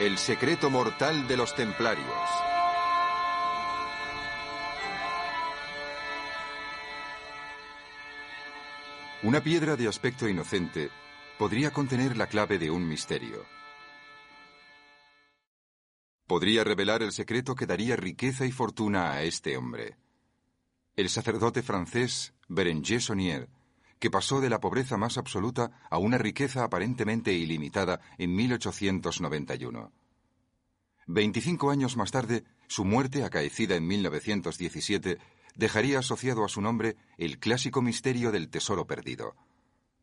El secreto mortal de los templarios. Una piedra de aspecto inocente podría contener la clave de un misterio. Podría revelar el secreto que daría riqueza y fortuna a este hombre. El sacerdote francés Berenger Saunier que pasó de la pobreza más absoluta a una riqueza aparentemente ilimitada en 1891. Veinticinco años más tarde, su muerte, acaecida en 1917, dejaría asociado a su nombre el clásico misterio del tesoro perdido.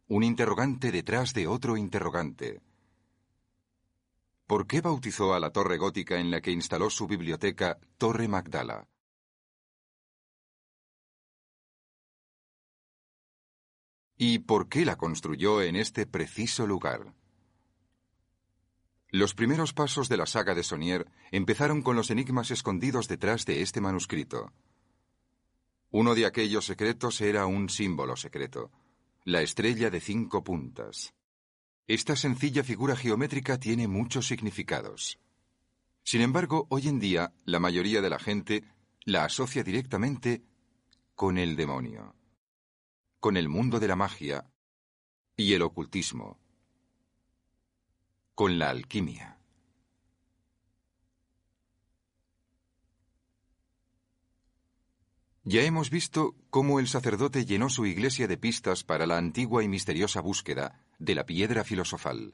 Un interrogante detrás de otro interrogante. ¿Por qué bautizó a la torre gótica en la que instaló su biblioteca Torre Magdala? ¿Y por qué la construyó en este preciso lugar? Los primeros pasos de la saga de Sonier empezaron con los enigmas escondidos detrás de este manuscrito. Uno de aquellos secretos era un símbolo secreto, la estrella de cinco puntas. Esta sencilla figura geométrica tiene muchos significados. Sin embargo, hoy en día la mayoría de la gente la asocia directamente con el demonio con el mundo de la magia y el ocultismo, con la alquimia. Ya hemos visto cómo el sacerdote llenó su iglesia de pistas para la antigua y misteriosa búsqueda de la piedra filosofal.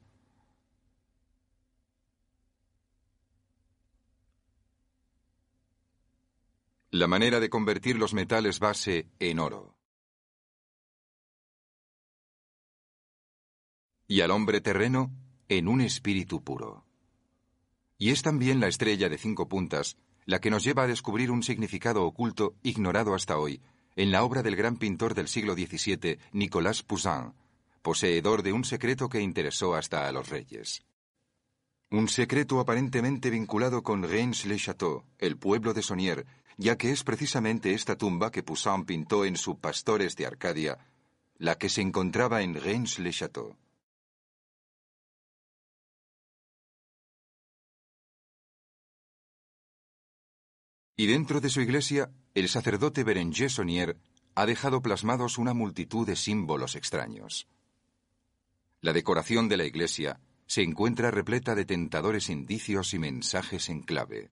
La manera de convertir los metales base en oro. Y al hombre terreno en un espíritu puro. Y es también la estrella de cinco puntas la que nos lleva a descubrir un significado oculto ignorado hasta hoy en la obra del gran pintor del siglo XVII, Nicolas Poussin, poseedor de un secreto que interesó hasta a los reyes. Un secreto aparentemente vinculado con Reims-le-Château, el pueblo de Sonier, ya que es precisamente esta tumba que Poussin pintó en su Pastores de Arcadia, la que se encontraba en Reims-le-Château. Y dentro de su iglesia, el sacerdote Berenger Sonier ha dejado plasmados una multitud de símbolos extraños. La decoración de la iglesia se encuentra repleta de tentadores indicios y mensajes en clave.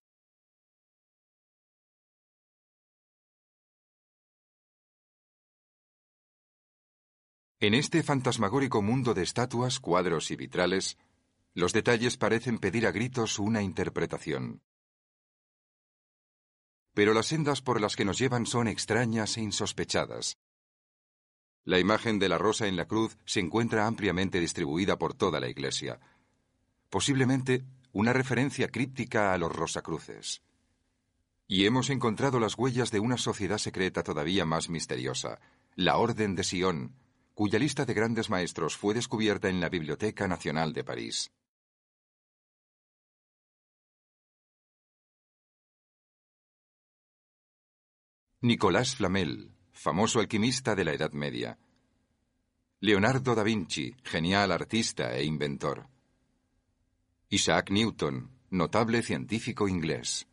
En este fantasmagórico mundo de estatuas, cuadros y vitrales, los detalles parecen pedir a gritos una interpretación pero las sendas por las que nos llevan son extrañas e insospechadas. La imagen de la rosa en la cruz se encuentra ampliamente distribuida por toda la iglesia, posiblemente una referencia críptica a los rosacruces. Y hemos encontrado las huellas de una sociedad secreta todavía más misteriosa, la Orden de Sion, cuya lista de grandes maestros fue descubierta en la Biblioteca Nacional de París. Nicolás Flamel, famoso alquimista de la Edad Media. Leonardo da Vinci, genial artista e inventor. Isaac Newton, notable científico inglés.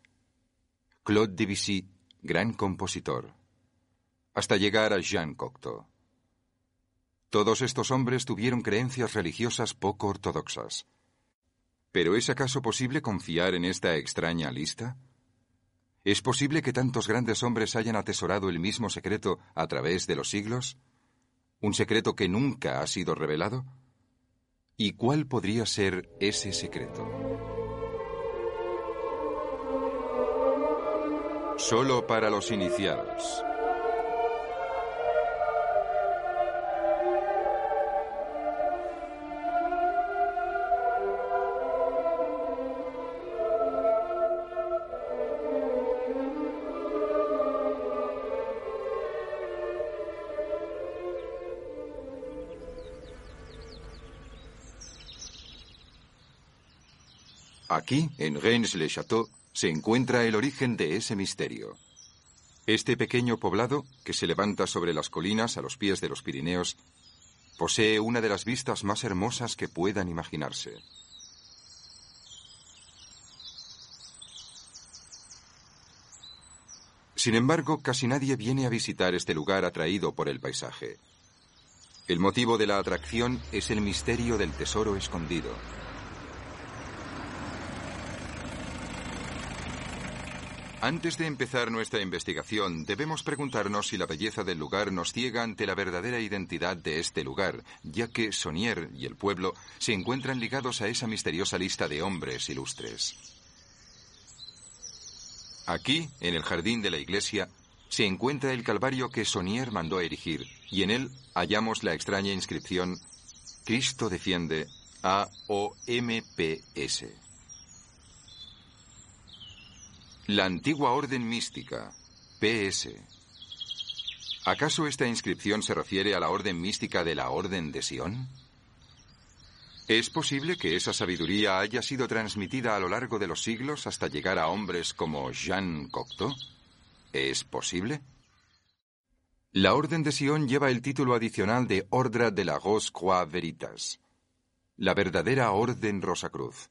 Claude Debussy, gran compositor. Hasta llegar a Jean Cocteau. Todos estos hombres tuvieron creencias religiosas poco ortodoxas. ¿Pero es acaso posible confiar en esta extraña lista? ¿Es posible que tantos grandes hombres hayan atesorado el mismo secreto a través de los siglos? ¿Un secreto que nunca ha sido revelado? ¿Y cuál podría ser ese secreto? Solo para los iniciados. Aquí, en Reims-le-Château, se encuentra el origen de ese misterio. Este pequeño poblado, que se levanta sobre las colinas a los pies de los Pirineos, posee una de las vistas más hermosas que puedan imaginarse. Sin embargo, casi nadie viene a visitar este lugar atraído por el paisaje. El motivo de la atracción es el misterio del tesoro escondido. Antes de empezar nuestra investigación, debemos preguntarnos si la belleza del lugar nos ciega ante la verdadera identidad de este lugar, ya que Sonier y el pueblo se encuentran ligados a esa misteriosa lista de hombres ilustres. Aquí, en el jardín de la iglesia, se encuentra el calvario que Sonier mandó erigir, y en él hallamos la extraña inscripción Cristo defiende a La antigua orden mística, PS. ¿Acaso esta inscripción se refiere a la orden mística de la Orden de Sion? ¿Es posible que esa sabiduría haya sido transmitida a lo largo de los siglos hasta llegar a hombres como Jean Cocteau? ¿Es posible? La Orden de Sion lleva el título adicional de Ordre de la Rose Croix Veritas, la verdadera Orden Rosacruz.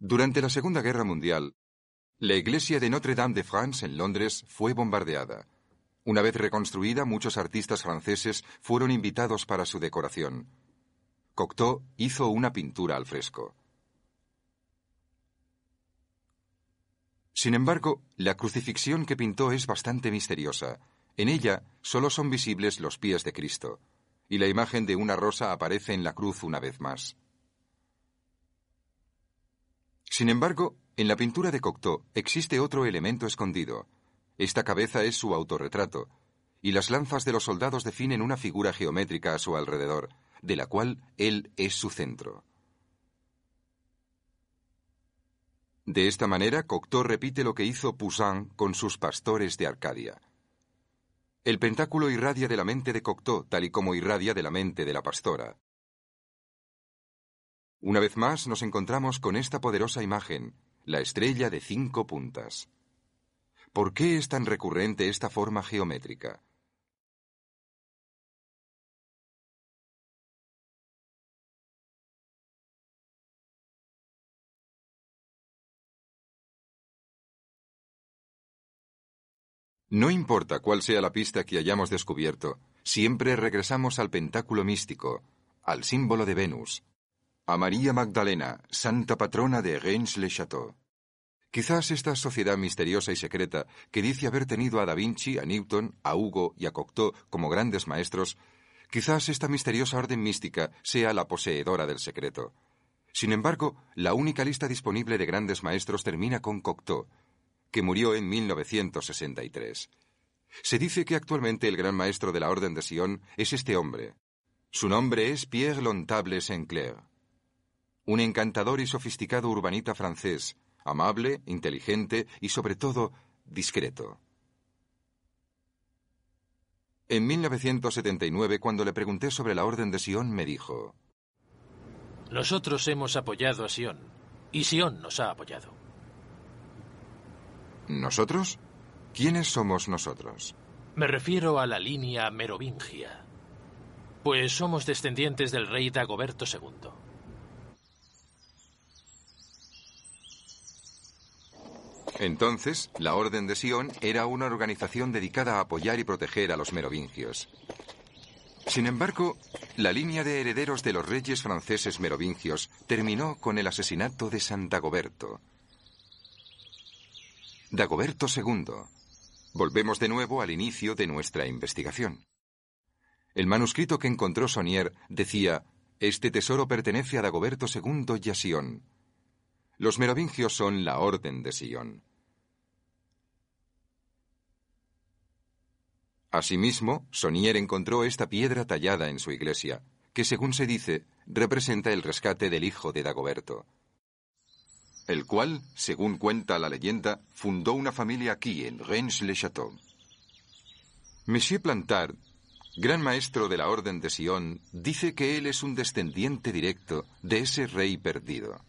Durante la Segunda Guerra Mundial, la iglesia de Notre-Dame de France en Londres fue bombardeada. Una vez reconstruida, muchos artistas franceses fueron invitados para su decoración. Cocteau hizo una pintura al fresco. Sin embargo, la crucifixión que pintó es bastante misteriosa. En ella solo son visibles los pies de Cristo, y la imagen de una rosa aparece en la cruz una vez más. Sin embargo, en la pintura de Cocteau existe otro elemento escondido. Esta cabeza es su autorretrato, y las lanzas de los soldados definen una figura geométrica a su alrededor, de la cual él es su centro. De esta manera, Cocteau repite lo que hizo Poussin con sus pastores de Arcadia. El pentáculo irradia de la mente de Cocteau, tal y como irradia de la mente de la pastora. Una vez más nos encontramos con esta poderosa imagen, la estrella de cinco puntas. ¿Por qué es tan recurrente esta forma geométrica? No importa cuál sea la pista que hayamos descubierto, siempre regresamos al pentáculo místico, al símbolo de Venus, a María Magdalena, santa patrona de Reims-le-Château. Quizás esta sociedad misteriosa y secreta, que dice haber tenido a Da Vinci, a Newton, a Hugo y a Cocteau como grandes maestros, quizás esta misteriosa orden mística sea la poseedora del secreto. Sin embargo, la única lista disponible de grandes maestros termina con Cocteau, que murió en 1963. Se dice que actualmente el gran maestro de la Orden de Sion es este hombre. Su nombre es Pierre Lontable Saint-Clair un encantador y sofisticado urbanita francés, amable, inteligente y sobre todo discreto. En 1979, cuando le pregunté sobre la Orden de Sion, me dijo, Nosotros hemos apoyado a Sion, y Sion nos ha apoyado. ¿Nosotros? ¿Quiénes somos nosotros? Me refiero a la línea merovingia, pues somos descendientes del rey Dagoberto II. Entonces, la Orden de Sion era una organización dedicada a apoyar y proteger a los merovingios. Sin embargo, la línea de herederos de los reyes franceses merovingios terminó con el asesinato de San Dagoberto. Dagoberto II. Volvemos de nuevo al inicio de nuestra investigación. El manuscrito que encontró Sonier decía, este tesoro pertenece a Dagoberto II y a Sion. Los merovingios son la Orden de Sion. Asimismo, Sonier encontró esta piedra tallada en su iglesia, que según se dice, representa el rescate del hijo de Dagoberto, el cual, según cuenta la leyenda, fundó una familia aquí, en Reims-le-Château. Monsieur Plantard, gran maestro de la Orden de Sion, dice que él es un descendiente directo de ese rey perdido.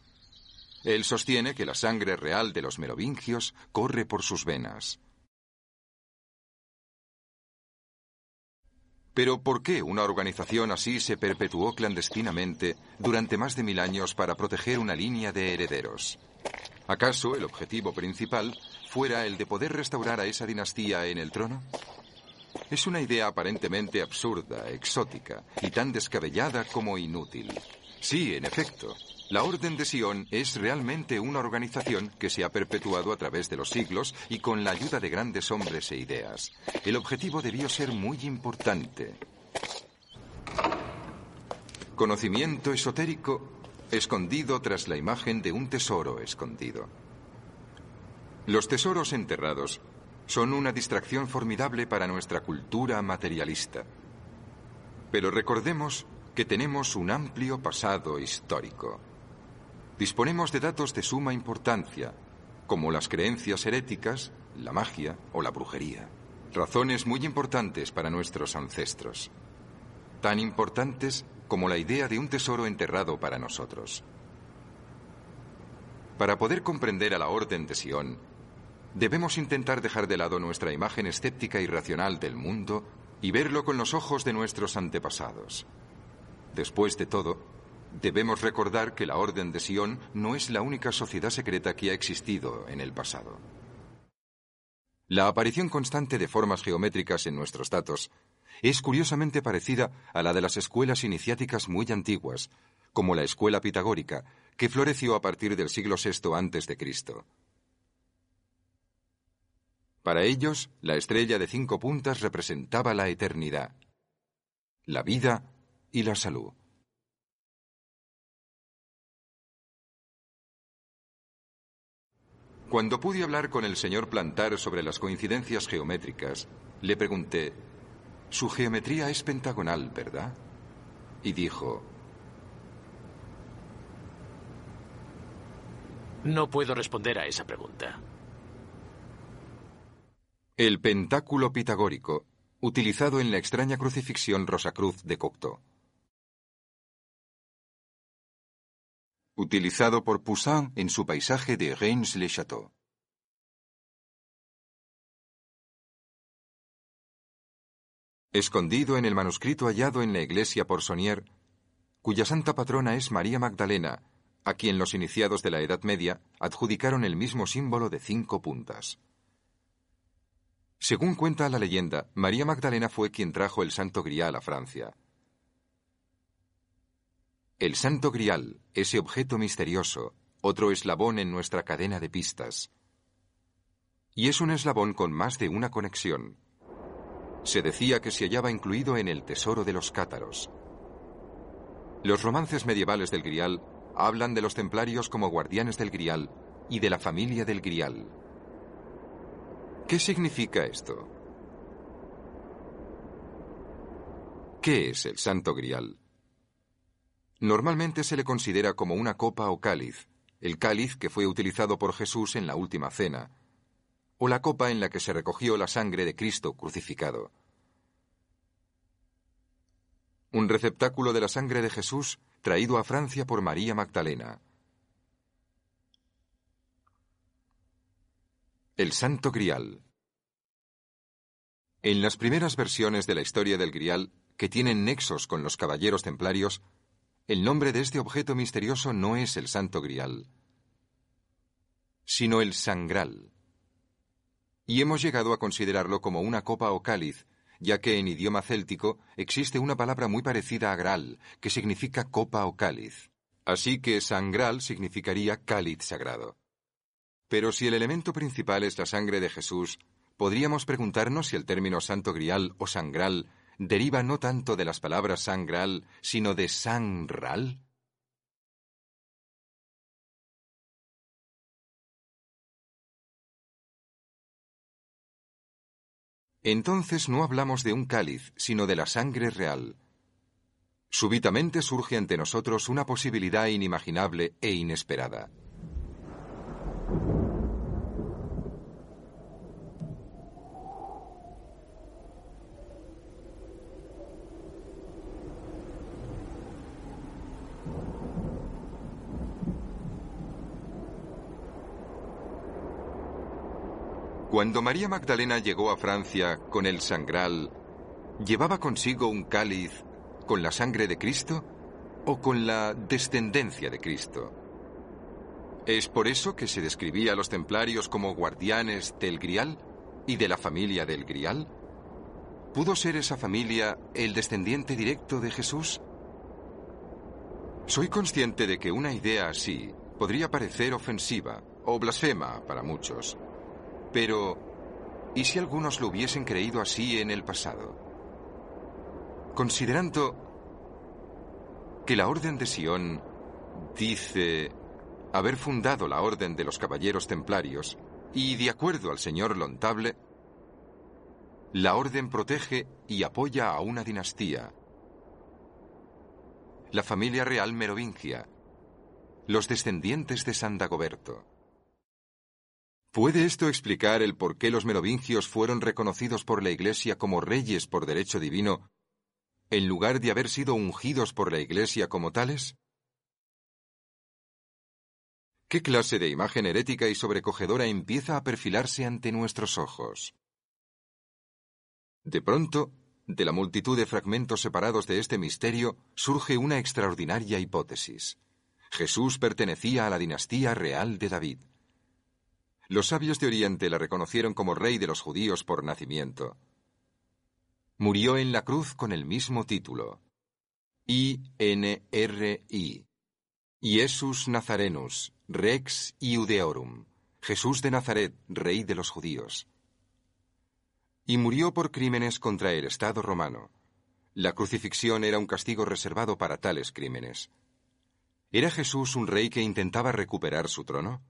Él sostiene que la sangre real de los merovingios corre por sus venas. Pero ¿por qué una organización así se perpetuó clandestinamente durante más de mil años para proteger una línea de herederos? ¿Acaso el objetivo principal fuera el de poder restaurar a esa dinastía en el trono? Es una idea aparentemente absurda, exótica y tan descabellada como inútil. Sí, en efecto, la Orden de Sion es realmente una organización que se ha perpetuado a través de los siglos y con la ayuda de grandes hombres e ideas. El objetivo debió ser muy importante. Conocimiento esotérico escondido tras la imagen de un tesoro escondido. Los tesoros enterrados son una distracción formidable para nuestra cultura materialista. Pero recordemos que tenemos un amplio pasado histórico disponemos de datos de suma importancia, como las creencias heréticas, la magia o la brujería. Razones muy importantes para nuestros ancestros. Tan importantes como la idea de un tesoro enterrado para nosotros. Para poder comprender a la Orden de Sion, debemos intentar dejar de lado nuestra imagen escéptica y racional del mundo y verlo con los ojos de nuestros antepasados. Después de todo, Debemos recordar que la Orden de Sion no es la única sociedad secreta que ha existido en el pasado. La aparición constante de formas geométricas en nuestros datos es curiosamente parecida a la de las escuelas iniciáticas muy antiguas, como la escuela pitagórica, que floreció a partir del siglo VI Cristo. Para ellos, la estrella de cinco puntas representaba la eternidad, la vida y la salud. Cuando pude hablar con el señor Plantar sobre las coincidencias geométricas, le pregunté, su geometría es pentagonal, ¿verdad? Y dijo, No puedo responder a esa pregunta. El pentáculo pitagórico, utilizado en la extraña crucifixión Rosacruz de Cocteau. Utilizado por Poussin en su paisaje de Reims-le-Château. Escondido en el manuscrito hallado en la iglesia por Sonier, cuya santa patrona es María Magdalena, a quien los iniciados de la Edad Media adjudicaron el mismo símbolo de cinco puntas. Según cuenta la leyenda, María Magdalena fue quien trajo el Santo Grial a Francia. El Santo Grial, ese objeto misterioso, otro eslabón en nuestra cadena de pistas. Y es un eslabón con más de una conexión. Se decía que se hallaba incluido en el tesoro de los cátaros. Los romances medievales del Grial hablan de los templarios como guardianes del Grial y de la familia del Grial. ¿Qué significa esto? ¿Qué es el Santo Grial? Normalmente se le considera como una copa o cáliz, el cáliz que fue utilizado por Jesús en la última cena, o la copa en la que se recogió la sangre de Cristo crucificado. Un receptáculo de la sangre de Jesús traído a Francia por María Magdalena. El Santo Grial. En las primeras versiones de la historia del Grial, que tienen nexos con los caballeros templarios, el nombre de este objeto misterioso no es el Santo Grial, sino el Sangral. Y hemos llegado a considerarlo como una copa o cáliz, ya que en idioma céltico existe una palabra muy parecida a Graal, que significa copa o cáliz. Así que Sangral significaría cáliz sagrado. Pero si el elemento principal es la sangre de Jesús, podríamos preguntarnos si el término Santo Grial o Sangral deriva no tanto de las palabras sangral, sino de sangral? Entonces no hablamos de un cáliz, sino de la sangre real. Súbitamente surge ante nosotros una posibilidad inimaginable e inesperada. Cuando María Magdalena llegó a Francia con el sangral, ¿llevaba consigo un cáliz con la sangre de Cristo o con la descendencia de Cristo? ¿Es por eso que se describía a los templarios como guardianes del Grial y de la familia del Grial? ¿Pudo ser esa familia el descendiente directo de Jesús? Soy consciente de que una idea así podría parecer ofensiva o blasfema para muchos. Pero, ¿y si algunos lo hubiesen creído así en el pasado? Considerando que la Orden de Sion dice haber fundado la Orden de los Caballeros Templarios, y de acuerdo al señor Lontable, la Orden protege y apoya a una dinastía, la familia real merovingia, los descendientes de San Dagoberto. ¿Puede esto explicar el por qué los merovingios fueron reconocidos por la Iglesia como reyes por derecho divino, en lugar de haber sido ungidos por la Iglesia como tales? ¿Qué clase de imagen herética y sobrecogedora empieza a perfilarse ante nuestros ojos? De pronto, de la multitud de fragmentos separados de este misterio, surge una extraordinaria hipótesis. Jesús pertenecía a la dinastía real de David. Los sabios de Oriente la reconocieron como rey de los judíos por nacimiento. Murió en la cruz con el mismo título. I-N-R-I. Iesus Nazarenus, Rex Iudeorum. Jesús de Nazaret, rey de los judíos. Y murió por crímenes contra el Estado romano. La crucifixión era un castigo reservado para tales crímenes. ¿Era Jesús un rey que intentaba recuperar su trono?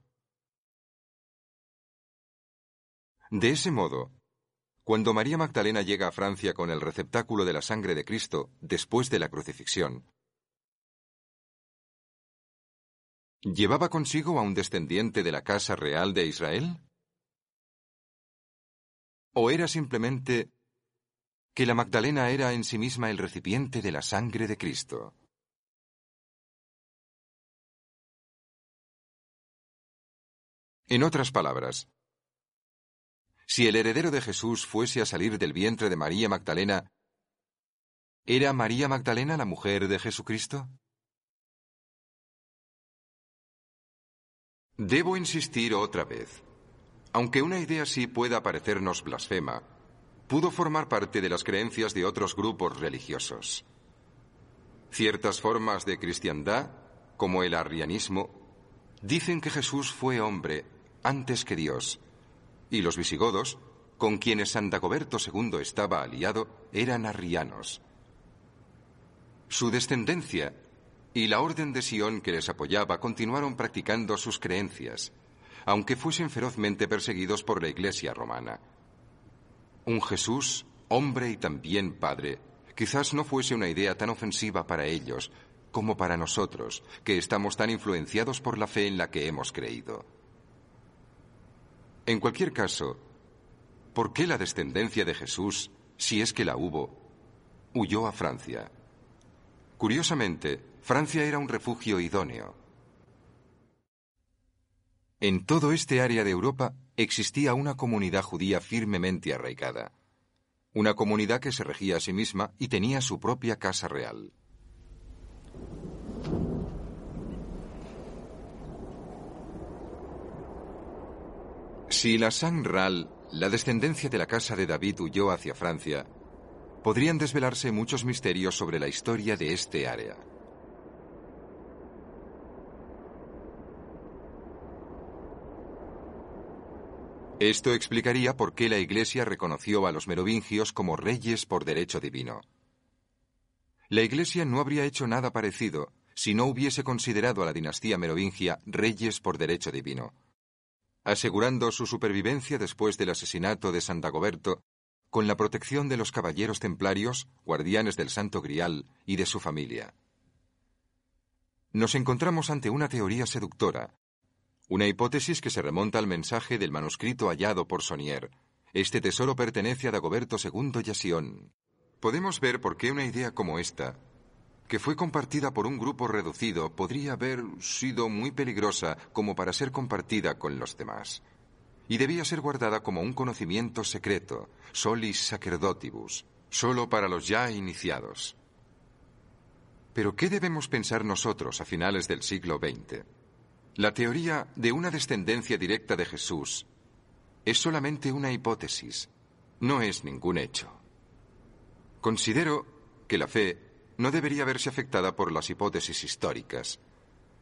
De ese modo, cuando María Magdalena llega a Francia con el receptáculo de la sangre de Cristo después de la crucifixión, ¿llevaba consigo a un descendiente de la casa real de Israel? ¿O era simplemente que la Magdalena era en sí misma el recipiente de la sangre de Cristo? En otras palabras, si el heredero de Jesús fuese a salir del vientre de María Magdalena, ¿era María Magdalena la mujer de Jesucristo? Debo insistir otra vez. Aunque una idea así pueda parecernos blasfema, pudo formar parte de las creencias de otros grupos religiosos. Ciertas formas de cristiandad, como el arrianismo, dicen que Jesús fue hombre antes que Dios y los visigodos, con quienes San Dagoberto II estaba aliado, eran arrianos. Su descendencia y la orden de Sion que les apoyaba continuaron practicando sus creencias, aunque fuesen ferozmente perseguidos por la Iglesia romana. Un Jesús, hombre y también padre, quizás no fuese una idea tan ofensiva para ellos como para nosotros, que estamos tan influenciados por la fe en la que hemos creído. En cualquier caso, ¿por qué la descendencia de Jesús, si es que la hubo, huyó a Francia? Curiosamente, Francia era un refugio idóneo. En todo este área de Europa existía una comunidad judía firmemente arraigada, una comunidad que se regía a sí misma y tenía su propia casa real. Si la Ral, la descendencia de la casa de David, huyó hacia Francia, podrían desvelarse muchos misterios sobre la historia de este área. Esto explicaría por qué la Iglesia reconoció a los merovingios como reyes por derecho divino. La Iglesia no habría hecho nada parecido si no hubiese considerado a la dinastía merovingia reyes por derecho divino asegurando su supervivencia después del asesinato de San Dagoberto, con la protección de los caballeros templarios, guardianes del Santo Grial y de su familia. Nos encontramos ante una teoría seductora, una hipótesis que se remonta al mensaje del manuscrito hallado por Sonier. Este tesoro pertenece a Dagoberto II y a. Podemos ver por qué una idea como esta, que fue compartida por un grupo reducido, podría haber sido muy peligrosa como para ser compartida con los demás. Y debía ser guardada como un conocimiento secreto, solis sacerdotibus, solo para los ya iniciados. Pero ¿qué debemos pensar nosotros a finales del siglo XX? La teoría de una descendencia directa de Jesús es solamente una hipótesis, no es ningún hecho. Considero que la fe no debería verse afectada por las hipótesis históricas.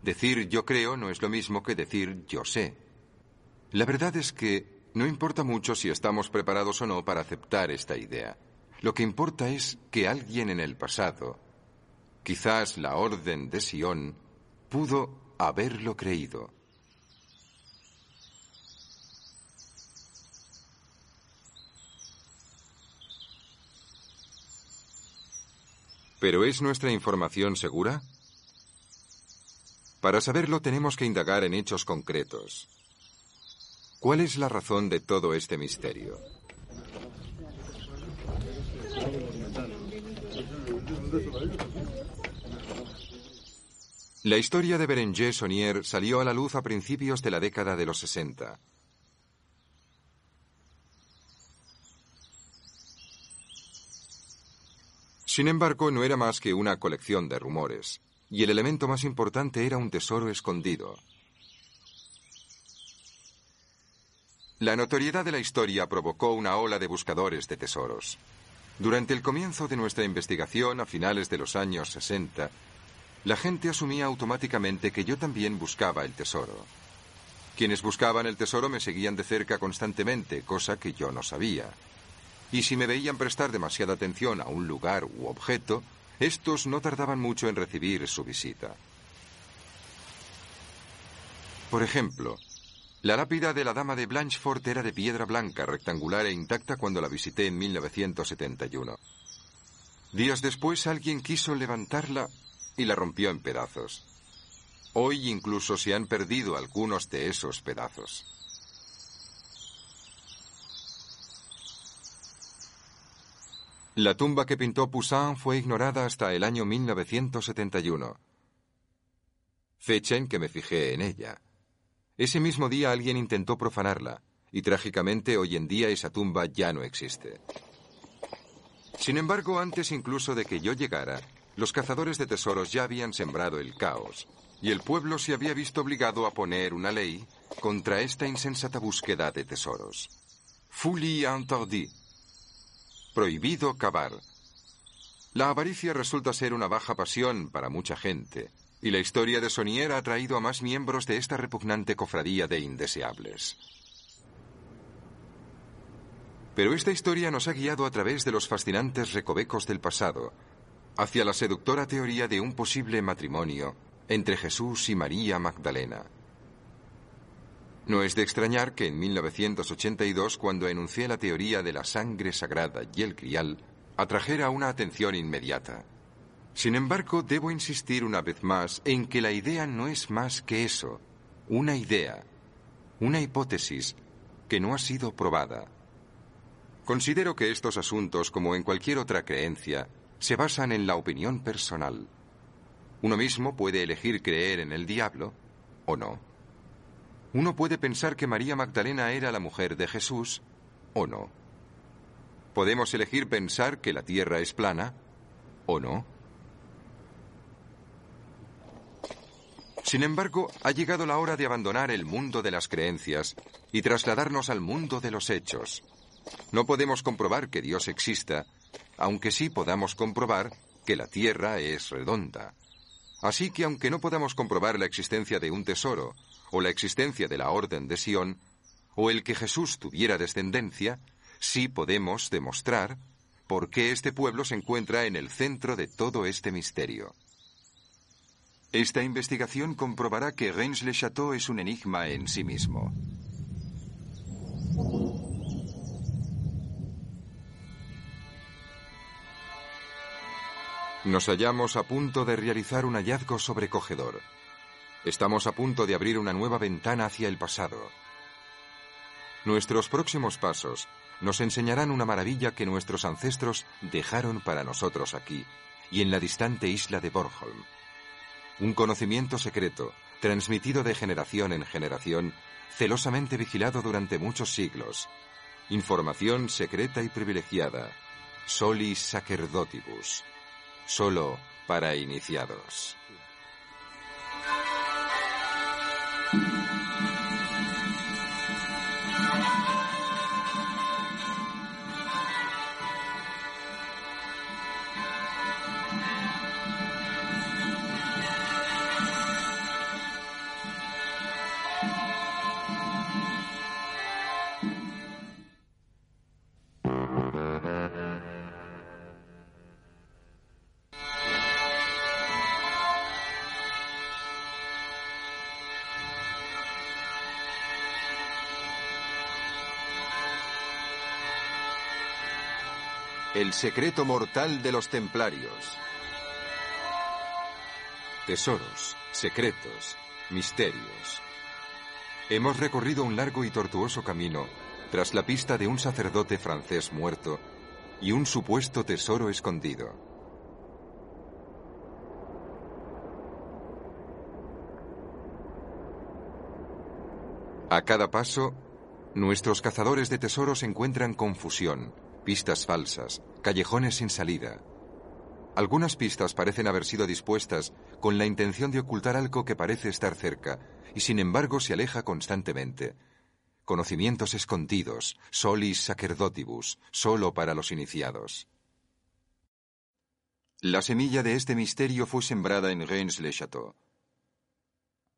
Decir yo creo no es lo mismo que decir yo sé. La verdad es que no importa mucho si estamos preparados o no para aceptar esta idea. Lo que importa es que alguien en el pasado, quizás la orden de Sion, pudo haberlo creído. ¿Pero es nuestra información segura? Para saberlo tenemos que indagar en hechos concretos. ¿Cuál es la razón de todo este misterio? La historia de Berenger Sonier salió a la luz a principios de la década de los 60. Sin embargo, no era más que una colección de rumores, y el elemento más importante era un tesoro escondido. La notoriedad de la historia provocó una ola de buscadores de tesoros. Durante el comienzo de nuestra investigación, a finales de los años 60, la gente asumía automáticamente que yo también buscaba el tesoro. Quienes buscaban el tesoro me seguían de cerca constantemente, cosa que yo no sabía. Y si me veían prestar demasiada atención a un lugar u objeto, estos no tardaban mucho en recibir su visita. Por ejemplo, la lápida de la dama de Blanchefort era de piedra blanca, rectangular e intacta cuando la visité en 1971. Días después alguien quiso levantarla y la rompió en pedazos. Hoy incluso se han perdido algunos de esos pedazos. La tumba que pintó Poussin fue ignorada hasta el año 1971, fecha en que me fijé en ella. Ese mismo día alguien intentó profanarla, y trágicamente hoy en día esa tumba ya no existe. Sin embargo, antes incluso de que yo llegara, los cazadores de tesoros ya habían sembrado el caos, y el pueblo se había visto obligado a poner una ley contra esta insensata búsqueda de tesoros. Folie interdit. Prohibido cavar. La avaricia resulta ser una baja pasión para mucha gente, y la historia de Sonier ha traído a más miembros de esta repugnante cofradía de indeseables. Pero esta historia nos ha guiado a través de los fascinantes recovecos del pasado, hacia la seductora teoría de un posible matrimonio entre Jesús y María Magdalena. No es de extrañar que en 1982, cuando enuncié la teoría de la sangre sagrada y el crial, atrajera una atención inmediata. Sin embargo, debo insistir una vez más en que la idea no es más que eso, una idea, una hipótesis que no ha sido probada. Considero que estos asuntos, como en cualquier otra creencia, se basan en la opinión personal. Uno mismo puede elegir creer en el diablo o no. Uno puede pensar que María Magdalena era la mujer de Jesús o no. Podemos elegir pensar que la tierra es plana o no. Sin embargo, ha llegado la hora de abandonar el mundo de las creencias y trasladarnos al mundo de los hechos. No podemos comprobar que Dios exista aunque sí podamos comprobar que la Tierra es redonda. Así que aunque no podamos comprobar la existencia de un tesoro, o la existencia de la Orden de Sión, o el que Jesús tuviera descendencia, sí podemos demostrar por qué este pueblo se encuentra en el centro de todo este misterio. Esta investigación comprobará que Reims-le-Château es un enigma en sí mismo. Nos hallamos a punto de realizar un hallazgo sobrecogedor. Estamos a punto de abrir una nueva ventana hacia el pasado. Nuestros próximos pasos nos enseñarán una maravilla que nuestros ancestros dejaron para nosotros aquí y en la distante isla de Bornholm. Un conocimiento secreto, transmitido de generación en generación, celosamente vigilado durante muchos siglos. Información secreta y privilegiada. Solis sacerdotibus solo para iniciados. El secreto mortal de los templarios. Tesoros, secretos, misterios. Hemos recorrido un largo y tortuoso camino tras la pista de un sacerdote francés muerto y un supuesto tesoro escondido. A cada paso, nuestros cazadores de tesoros encuentran confusión, pistas falsas, callejones sin salida. Algunas pistas parecen haber sido dispuestas con la intención de ocultar algo que parece estar cerca, y sin embargo se aleja constantemente. Conocimientos escondidos, solis sacerdotibus, solo para los iniciados. La semilla de este misterio fue sembrada en Reims-le-Château.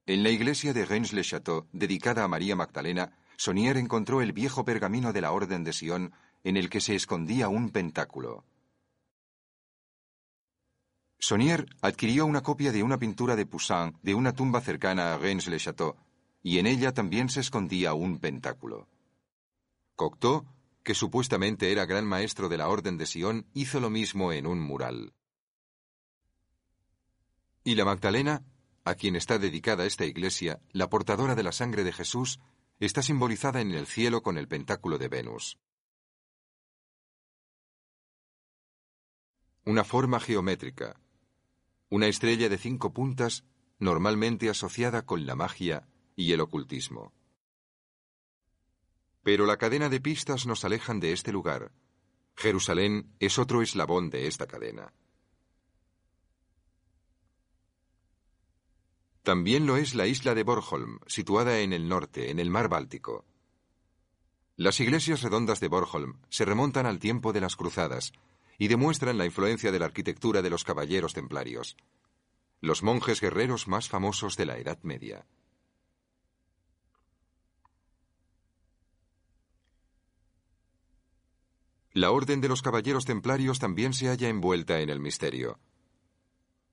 En la iglesia de Reims-le-Château, dedicada a María Magdalena, Sonier encontró el viejo pergamino de la Orden de Sion en el que se escondía un pentáculo. Sonier adquirió una copia de una pintura de Poussin de una tumba cercana a Reims-le-Château, y en ella también se escondía un pentáculo. Cocteau, que supuestamente era gran maestro de la Orden de Sion, hizo lo mismo en un mural. Y la Magdalena, a quien está dedicada esta iglesia, la portadora de la sangre de Jesús, está simbolizada en el cielo con el pentáculo de Venus. Una forma geométrica. Una estrella de cinco puntas normalmente asociada con la magia y el ocultismo. Pero la cadena de pistas nos alejan de este lugar. Jerusalén es otro eslabón de esta cadena. También lo es la isla de Bornholm, situada en el norte, en el mar Báltico. Las iglesias redondas de Bornholm se remontan al tiempo de las cruzadas, y demuestran la influencia de la arquitectura de los caballeros templarios, los monjes guerreros más famosos de la Edad Media. La Orden de los Caballeros Templarios también se halla envuelta en el misterio.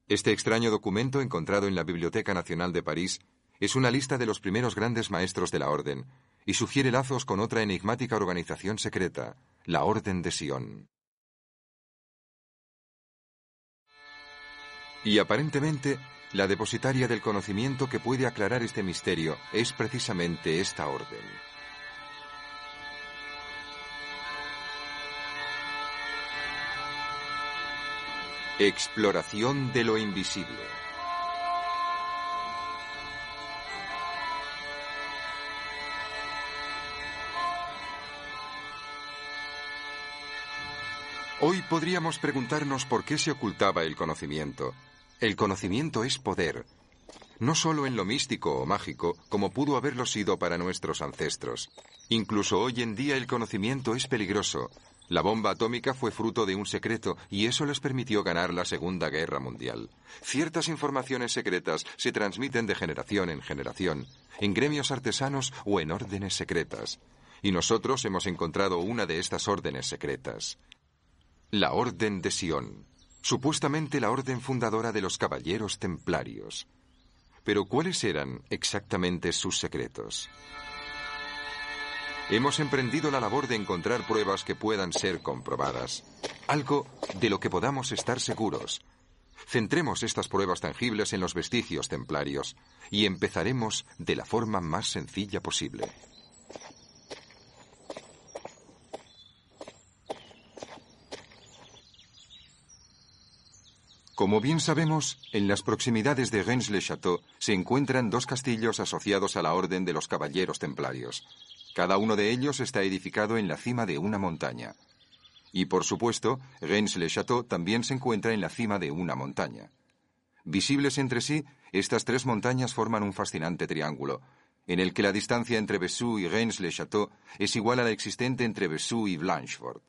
Este extraño documento encontrado en la Biblioteca Nacional de París es una lista de los primeros grandes maestros de la Orden y sugiere lazos con otra enigmática organización secreta, la Orden de Sion. Y aparentemente, la depositaria del conocimiento que puede aclarar este misterio es precisamente esta orden. Exploración de lo invisible. Hoy podríamos preguntarnos por qué se ocultaba el conocimiento el conocimiento es poder, no solo en lo místico o mágico, como pudo haberlo sido para nuestros ancestros. Incluso hoy en día el conocimiento es peligroso. La bomba atómica fue fruto de un secreto y eso les permitió ganar la Segunda Guerra Mundial. Ciertas informaciones secretas se transmiten de generación en generación, en gremios artesanos o en órdenes secretas. Y nosotros hemos encontrado una de estas órdenes secretas. La Orden de Sion supuestamente la orden fundadora de los caballeros templarios. Pero ¿cuáles eran exactamente sus secretos? Hemos emprendido la labor de encontrar pruebas que puedan ser comprobadas, algo de lo que podamos estar seguros, Centremos estas pruebas tangibles en los vestigios templarios y empezaremos de la forma más sencilla posible. Como bien sabemos, en las proximidades de Rennes-le-Château se encuentran dos castillos asociados a la Orden de los Caballeros Templarios. Cada uno de ellos está edificado en la cima de una montaña. Y por supuesto, Rennes-le-Château también se encuentra en la cima de una montaña. Visibles entre sí, estas tres montañas forman un fascinante triángulo, en el que la distancia entre Vesoux y Rennes-le-Château es igual a la existente entre Vesoux y Blanchefort.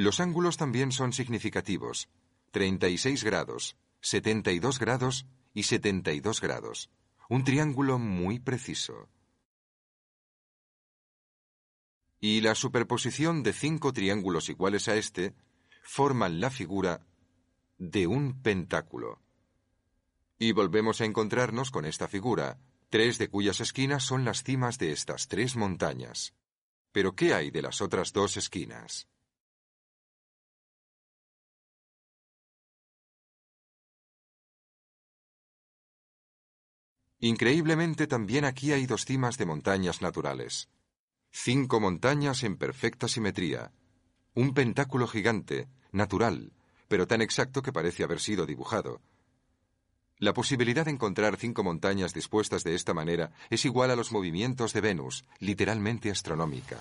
Los ángulos también son significativos. 36 grados, 72 grados y 72 grados. Un triángulo muy preciso. Y la superposición de cinco triángulos iguales a este forman la figura de un pentáculo. Y volvemos a encontrarnos con esta figura, tres de cuyas esquinas son las cimas de estas tres montañas. Pero ¿qué hay de las otras dos esquinas? Increíblemente también aquí hay dos cimas de montañas naturales. Cinco montañas en perfecta simetría. Un pentáculo gigante, natural, pero tan exacto que parece haber sido dibujado. La posibilidad de encontrar cinco montañas dispuestas de esta manera es igual a los movimientos de Venus, literalmente astronómica.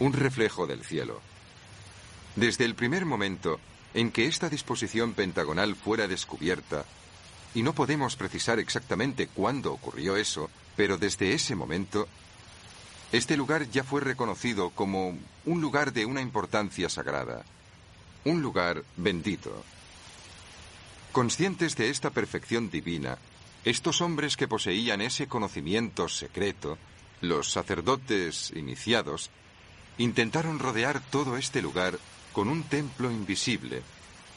Un reflejo del cielo. Desde el primer momento, en que esta disposición pentagonal fuera descubierta, y no podemos precisar exactamente cuándo ocurrió eso, pero desde ese momento, este lugar ya fue reconocido como un lugar de una importancia sagrada, un lugar bendito. Conscientes de esta perfección divina, estos hombres que poseían ese conocimiento secreto, los sacerdotes iniciados, intentaron rodear todo este lugar con un templo invisible,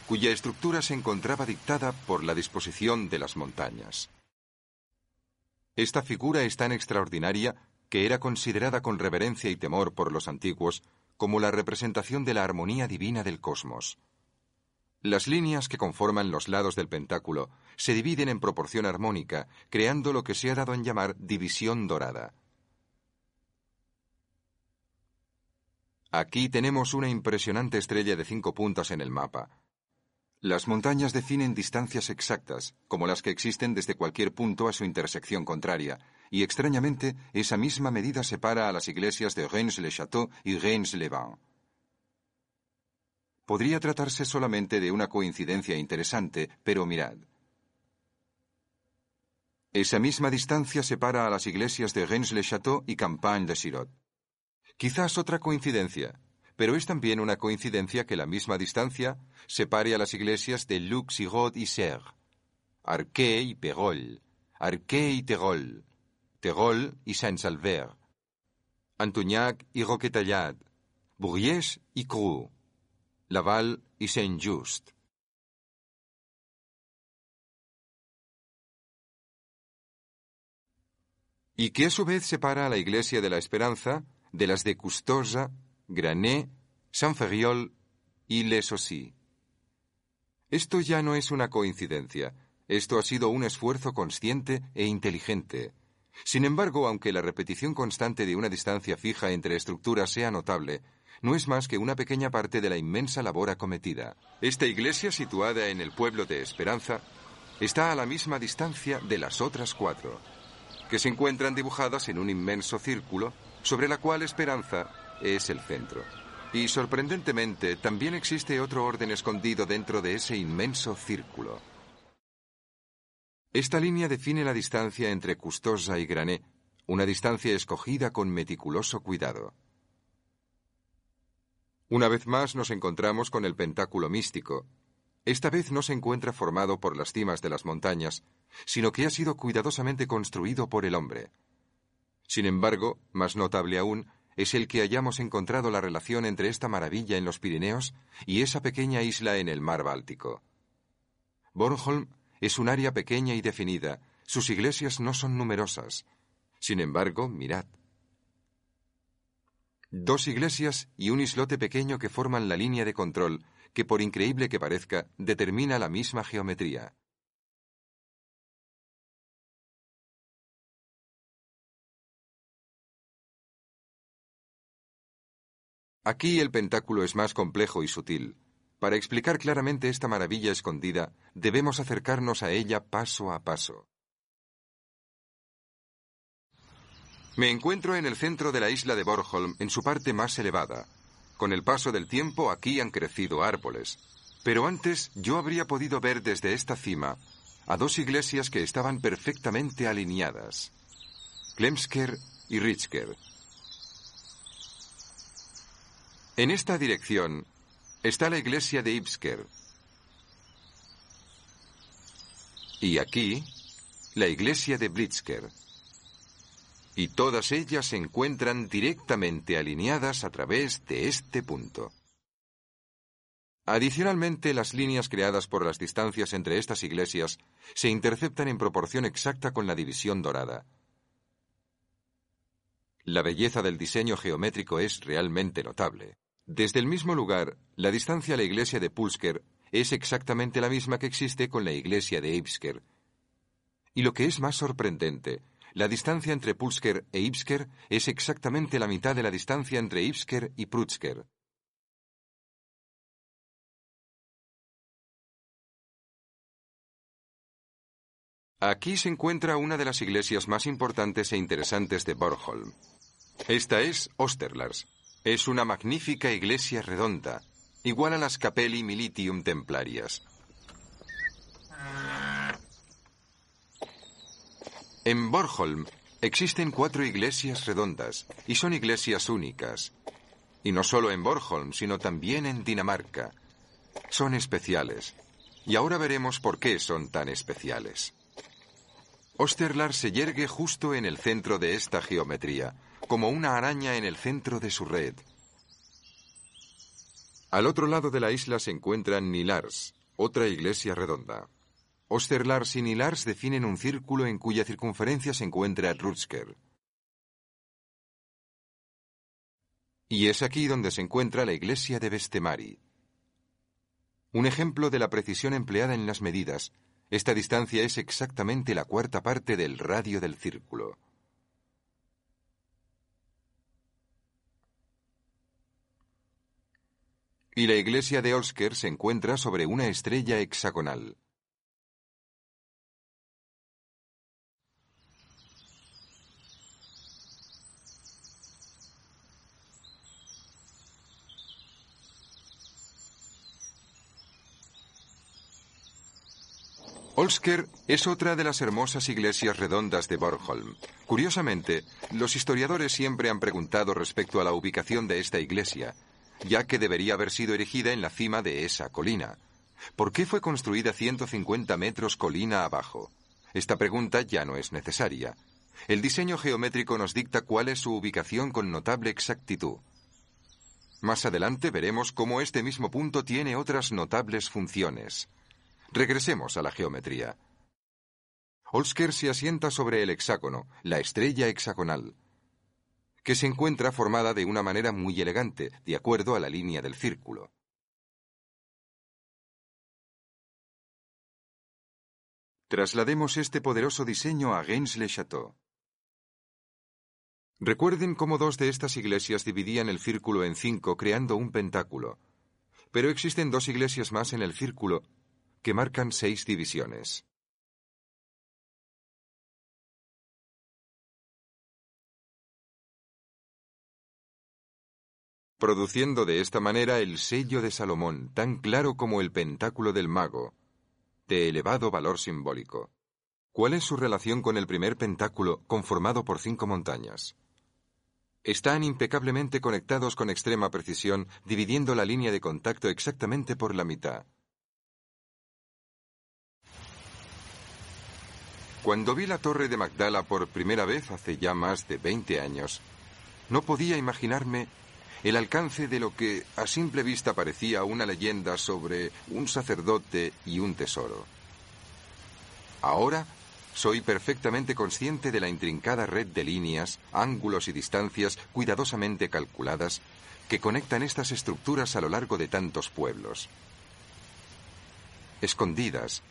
cuya estructura se encontraba dictada por la disposición de las montañas. Esta figura es tan extraordinaria que era considerada con reverencia y temor por los antiguos como la representación de la armonía divina del cosmos. Las líneas que conforman los lados del pentáculo se dividen en proporción armónica, creando lo que se ha dado en llamar división dorada. Aquí tenemos una impresionante estrella de cinco puntas en el mapa. Las montañas definen distancias exactas, como las que existen desde cualquier punto a su intersección contraria, y extrañamente esa misma medida separa a las iglesias de Reims-le-Château y Reims-le-Vin. Podría tratarse solamente de una coincidencia interesante, pero mirad. Esa misma distancia separa a las iglesias de Reims-le-Château y Campagne de Sirot. Quizás otra coincidencia, pero es también una coincidencia que la misma distancia separe a las iglesias de Lux y Serres, Arquet y Perol, Arquet y Terol, Terol y Saint-Salver, Antugnac y Roquetallat, Bourriès y Crou, Laval y Saint-Just. y que a su vez separa a la Iglesia de la Esperanza de las de Custosa, Granet, Saint-Ferriol y Les Esto ya no es una coincidencia, esto ha sido un esfuerzo consciente e inteligente. Sin embargo, aunque la repetición constante de una distancia fija entre estructuras sea notable, no es más que una pequeña parte de la inmensa labor acometida. Esta iglesia, situada en el pueblo de Esperanza, está a la misma distancia de las otras cuatro, que se encuentran dibujadas en un inmenso círculo sobre la cual Esperanza es el centro. Y sorprendentemente, también existe otro orden escondido dentro de ese inmenso círculo. Esta línea define la distancia entre Custosa y Grané, una distancia escogida con meticuloso cuidado. Una vez más nos encontramos con el pentáculo místico. Esta vez no se encuentra formado por las cimas de las montañas, sino que ha sido cuidadosamente construido por el hombre. Sin embargo, más notable aún, es el que hayamos encontrado la relación entre esta maravilla en los Pirineos y esa pequeña isla en el mar Báltico. Bornholm es un área pequeña y definida, sus iglesias no son numerosas. Sin embargo, mirad. Dos iglesias y un islote pequeño que forman la línea de control que, por increíble que parezca, determina la misma geometría. Aquí el pentáculo es más complejo y sutil. Para explicar claramente esta maravilla escondida, debemos acercarnos a ella paso a paso. Me encuentro en el centro de la isla de Bornholm, en su parte más elevada. Con el paso del tiempo aquí han crecido árboles. Pero antes yo habría podido ver desde esta cima a dos iglesias que estaban perfectamente alineadas. Klemsker y Ritsker. En esta dirección está la iglesia de Ipsker. Y aquí, la iglesia de Blitzker y todas ellas se encuentran directamente alineadas a través de este punto. Adicionalmente, las líneas creadas por las distancias entre estas iglesias se interceptan en proporción exacta con la división dorada. La belleza del diseño geométrico es realmente notable. Desde el mismo lugar, la distancia a la iglesia de Pulsker es exactamente la misma que existe con la iglesia de Ipsker. Y lo que es más sorprendente la distancia entre Pulsker e Ipsker es exactamente la mitad de la distancia entre Ipsker y Prutsker. Aquí se encuentra una de las iglesias más importantes e interesantes de Bornholm. Esta es Osterlars. Es una magnífica iglesia redonda, igual a las Capelli Militium Templarias. En Bornholm existen cuatro iglesias redondas y son iglesias únicas. Y no solo en Bornholm, sino también en Dinamarca. Son especiales. Y ahora veremos por qué son tan especiales. Osterlar se yergue justo en el centro de esta geometría, como una araña en el centro de su red. Al otro lado de la isla se encuentra Nilars, otra iglesia redonda. Osterlars y Nilars definen un círculo en cuya circunferencia se encuentra Rutsker. Y es aquí donde se encuentra la iglesia de Vestemari. Un ejemplo de la precisión empleada en las medidas, esta distancia es exactamente la cuarta parte del radio del círculo. Y la iglesia de Olsker se encuentra sobre una estrella hexagonal. Olsker es otra de las hermosas iglesias redondas de Bornholm. Curiosamente, los historiadores siempre han preguntado respecto a la ubicación de esta iglesia, ya que debería haber sido erigida en la cima de esa colina. ¿Por qué fue construida 150 metros colina abajo? Esta pregunta ya no es necesaria. El diseño geométrico nos dicta cuál es su ubicación con notable exactitud. Más adelante veremos cómo este mismo punto tiene otras notables funciones. Regresemos a la geometría. Olsker se asienta sobre el hexágono, la estrella hexagonal, que se encuentra formada de una manera muy elegante, de acuerdo a la línea del círculo. Traslademos este poderoso diseño a Gaines-le-Château. Recuerden cómo dos de estas iglesias dividían el círculo en cinco creando un pentáculo. Pero existen dos iglesias más en el círculo que marcan seis divisiones. Produciendo de esta manera el sello de Salomón, tan claro como el pentáculo del mago, de elevado valor simbólico. ¿Cuál es su relación con el primer pentáculo conformado por cinco montañas? Están impecablemente conectados con extrema precisión, dividiendo la línea de contacto exactamente por la mitad. Cuando vi la torre de Magdala por primera vez hace ya más de 20 años, no podía imaginarme el alcance de lo que a simple vista parecía una leyenda sobre un sacerdote y un tesoro. Ahora soy perfectamente consciente de la intrincada red de líneas, ángulos y distancias cuidadosamente calculadas que conectan estas estructuras a lo largo de tantos pueblos. Escondidas,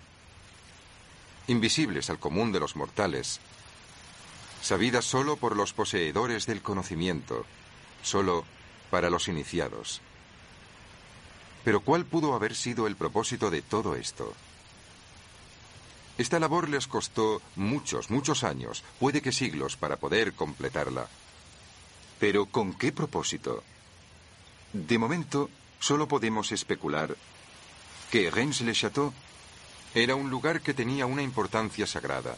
invisibles al común de los mortales, sabidas solo por los poseedores del conocimiento, solo para los iniciados. Pero ¿cuál pudo haber sido el propósito de todo esto? Esta labor les costó muchos, muchos años, puede que siglos, para poder completarla. Pero ¿con qué propósito? De momento, solo podemos especular que Reims-le-Château era un lugar que tenía una importancia sagrada,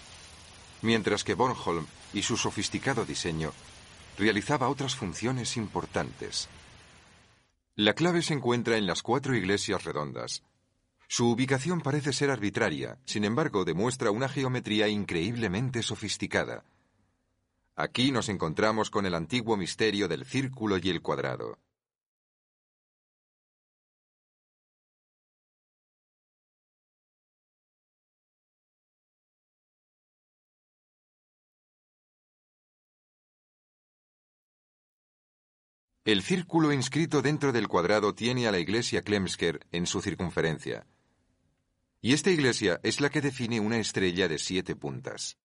mientras que Bornholm y su sofisticado diseño realizaba otras funciones importantes. La clave se encuentra en las cuatro iglesias redondas. Su ubicación parece ser arbitraria, sin embargo demuestra una geometría increíblemente sofisticada. Aquí nos encontramos con el antiguo misterio del círculo y el cuadrado. El círculo inscrito dentro del cuadrado tiene a la iglesia Klemsker en su circunferencia. Y esta iglesia es la que define una estrella de siete puntas.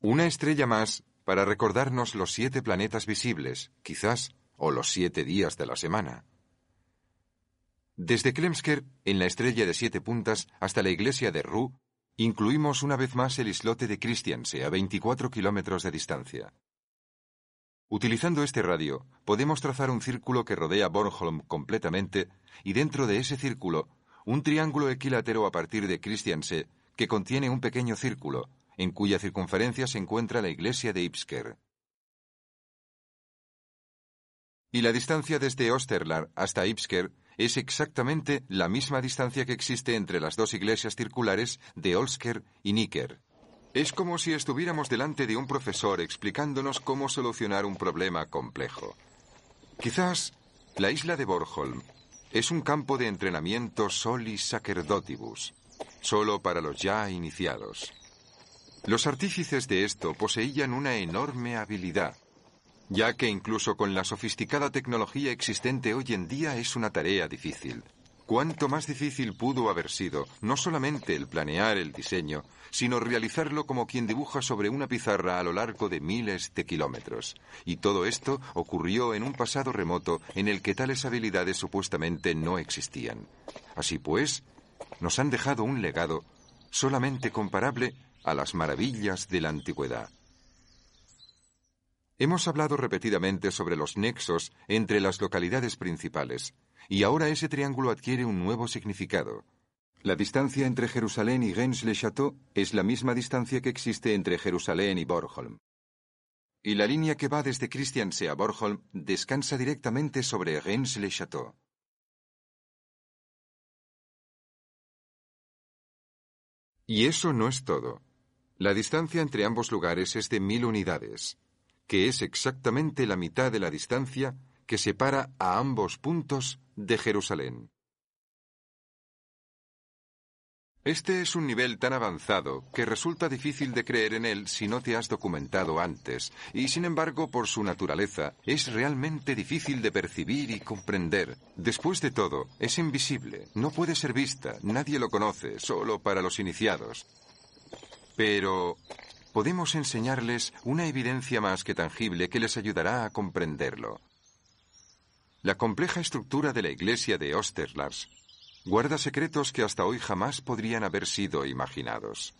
Una estrella más para recordarnos los siete planetas visibles, quizás, o los siete días de la semana. Desde Klemsker, en la estrella de siete puntas, hasta la iglesia de Ru, Incluimos una vez más el islote de Christianse a 24 kilómetros de distancia. Utilizando este radio, podemos trazar un círculo que rodea Bornholm completamente y dentro de ese círculo, un triángulo equilátero a partir de Christianse que contiene un pequeño círculo, en cuya circunferencia se encuentra la iglesia de Ipsker. Y la distancia desde Osterlar hasta Ipsker es exactamente la misma distancia que existe entre las dos iglesias circulares de Olsker y Nicker. Es como si estuviéramos delante de un profesor explicándonos cómo solucionar un problema complejo. Quizás la isla de Bornholm es un campo de entrenamiento solis sacerdotibus, solo para los ya iniciados. Los artífices de esto poseían una enorme habilidad, ya que incluso con la sofisticada tecnología existente hoy en día es una tarea difícil. ¿Cuánto más difícil pudo haber sido no solamente el planear el diseño, sino realizarlo como quien dibuja sobre una pizarra a lo largo de miles de kilómetros? Y todo esto ocurrió en un pasado remoto en el que tales habilidades supuestamente no existían. Así pues, nos han dejado un legado solamente comparable a las maravillas de la antigüedad. Hemos hablado repetidamente sobre los nexos entre las localidades principales, y ahora ese triángulo adquiere un nuevo significado. La distancia entre Jerusalén y Reims-le-Château es la misma distancia que existe entre Jerusalén y Bornholm. Y la línea que va desde Christianse a Bornholm descansa directamente sobre Reims-le-Château. Y eso no es todo. La distancia entre ambos lugares es de mil unidades que es exactamente la mitad de la distancia que separa a ambos puntos de Jerusalén. Este es un nivel tan avanzado que resulta difícil de creer en él si no te has documentado antes, y sin embargo, por su naturaleza, es realmente difícil de percibir y comprender. Después de todo, es invisible, no puede ser vista, nadie lo conoce, solo para los iniciados. Pero podemos enseñarles una evidencia más que tangible que les ayudará a comprenderlo. La compleja estructura de la iglesia de Osterlars guarda secretos que hasta hoy jamás podrían haber sido imaginados.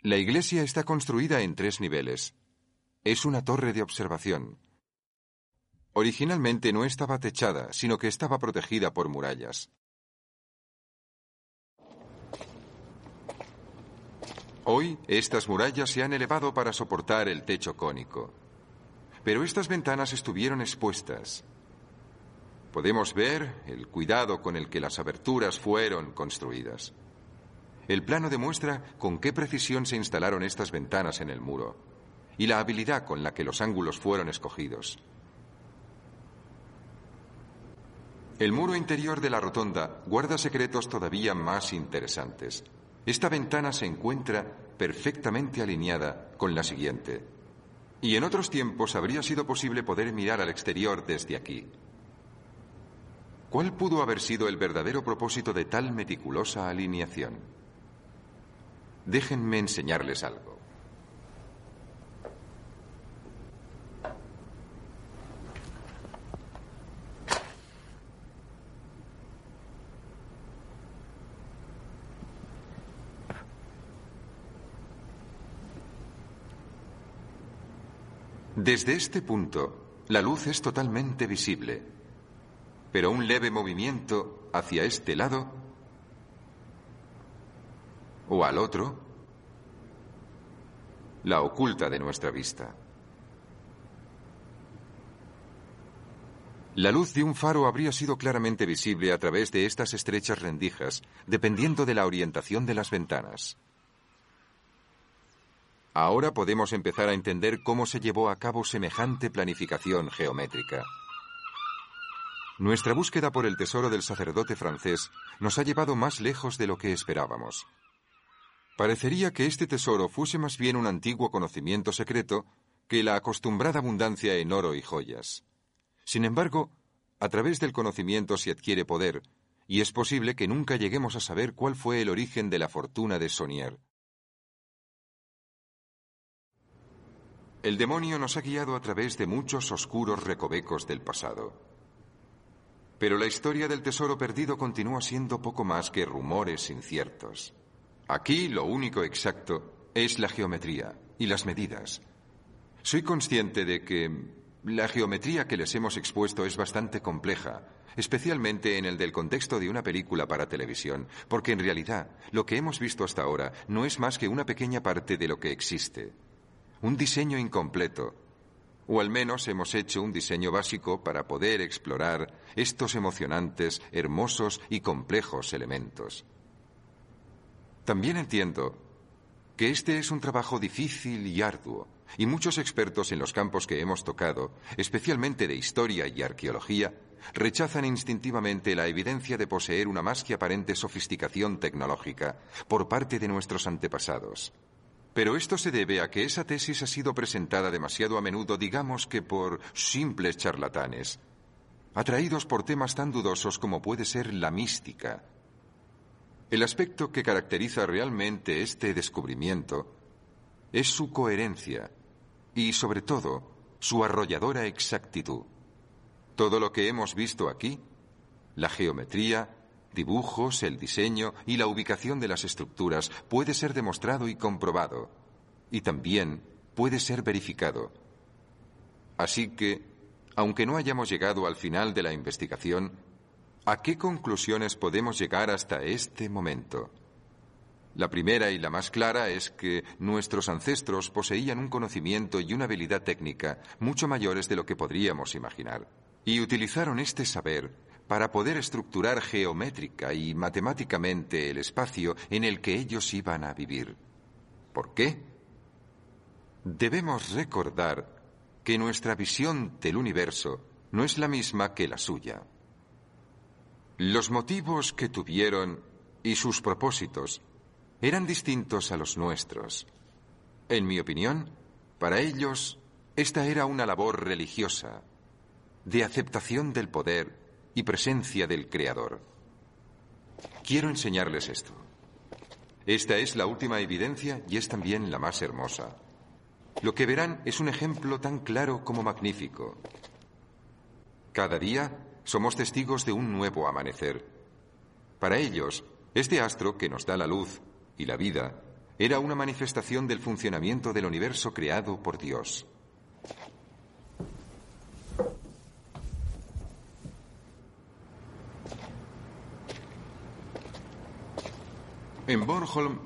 La iglesia está construida en tres niveles. Es una torre de observación. Originalmente no estaba techada, sino que estaba protegida por murallas. Hoy estas murallas se han elevado para soportar el techo cónico. Pero estas ventanas estuvieron expuestas. Podemos ver el cuidado con el que las aberturas fueron construidas. El plano demuestra con qué precisión se instalaron estas ventanas en el muro. y la habilidad con la que los ángulos fueron escogidos. El muro interior de la rotonda guarda secretos todavía más interesantes. Esta ventana se encuentra perfectamente alineada con la siguiente. Y en otros tiempos habría sido posible poder mirar al exterior desde aquí. ¿Cuál pudo haber sido el verdadero propósito de tal meticulosa alineación? Déjenme enseñarles algo. Desde este punto, la luz es totalmente visible, pero un leve movimiento hacia este lado o al otro la oculta de nuestra vista. La luz de un faro habría sido claramente visible a través de estas estrechas rendijas, dependiendo de la orientación de las ventanas. Ahora podemos empezar a entender cómo se llevó a cabo semejante planificación geométrica. Nuestra búsqueda por el tesoro del sacerdote francés nos ha llevado más lejos de lo que esperábamos. Parecería que este tesoro fuese más bien un antiguo conocimiento secreto que la acostumbrada abundancia en oro y joyas. Sin embargo, a través del conocimiento se adquiere poder, y es posible que nunca lleguemos a saber cuál fue el origen de la fortuna de Sonier. El demonio nos ha guiado a través de muchos oscuros recovecos del pasado. Pero la historia del tesoro perdido continúa siendo poco más que rumores inciertos. Aquí lo único exacto es la geometría y las medidas. Soy consciente de que la geometría que les hemos expuesto es bastante compleja, especialmente en el del contexto de una película para televisión, porque en realidad lo que hemos visto hasta ahora no es más que una pequeña parte de lo que existe un diseño incompleto, o al menos hemos hecho un diseño básico para poder explorar estos emocionantes, hermosos y complejos elementos. También entiendo que este es un trabajo difícil y arduo, y muchos expertos en los campos que hemos tocado, especialmente de historia y arqueología, rechazan instintivamente la evidencia de poseer una más que aparente sofisticación tecnológica por parte de nuestros antepasados. Pero esto se debe a que esa tesis ha sido presentada demasiado a menudo, digamos que por simples charlatanes, atraídos por temas tan dudosos como puede ser la mística. El aspecto que caracteriza realmente este descubrimiento es su coherencia y, sobre todo, su arrolladora exactitud. Todo lo que hemos visto aquí, la geometría, dibujos, el diseño y la ubicación de las estructuras puede ser demostrado y comprobado, y también puede ser verificado. Así que, aunque no hayamos llegado al final de la investigación, ¿a qué conclusiones podemos llegar hasta este momento? La primera y la más clara es que nuestros ancestros poseían un conocimiento y una habilidad técnica mucho mayores de lo que podríamos imaginar, y utilizaron este saber para poder estructurar geométrica y matemáticamente el espacio en el que ellos iban a vivir. ¿Por qué? Debemos recordar que nuestra visión del universo no es la misma que la suya. Los motivos que tuvieron y sus propósitos eran distintos a los nuestros. En mi opinión, para ellos, esta era una labor religiosa, de aceptación del poder y presencia del Creador. Quiero enseñarles esto. Esta es la última evidencia y es también la más hermosa. Lo que verán es un ejemplo tan claro como magnífico. Cada día somos testigos de un nuevo amanecer. Para ellos, este astro que nos da la luz y la vida era una manifestación del funcionamiento del universo creado por Dios. En Bornholm,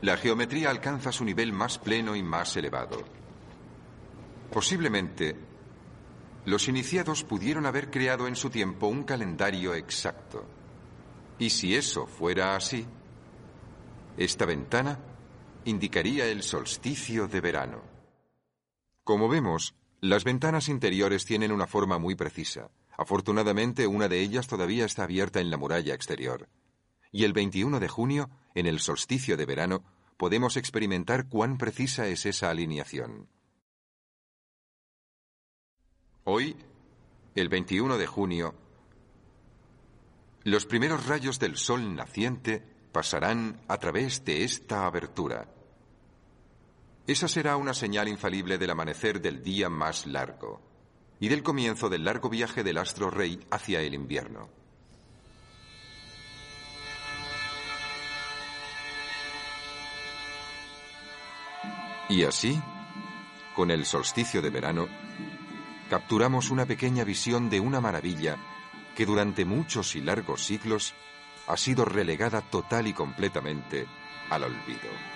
la geometría alcanza su nivel más pleno y más elevado. Posiblemente, los iniciados pudieron haber creado en su tiempo un calendario exacto. Y si eso fuera así, esta ventana indicaría el solsticio de verano. Como vemos, las ventanas interiores tienen una forma muy precisa. Afortunadamente, una de ellas todavía está abierta en la muralla exterior. Y el 21 de junio, en el solsticio de verano, podemos experimentar cuán precisa es esa alineación. Hoy, el 21 de junio, los primeros rayos del sol naciente pasarán a través de esta abertura. Esa será una señal infalible del amanecer del día más largo y del comienzo del largo viaje del astro rey hacia el invierno. Y así, con el solsticio de verano, capturamos una pequeña visión de una maravilla que durante muchos y largos siglos ha sido relegada total y completamente al olvido.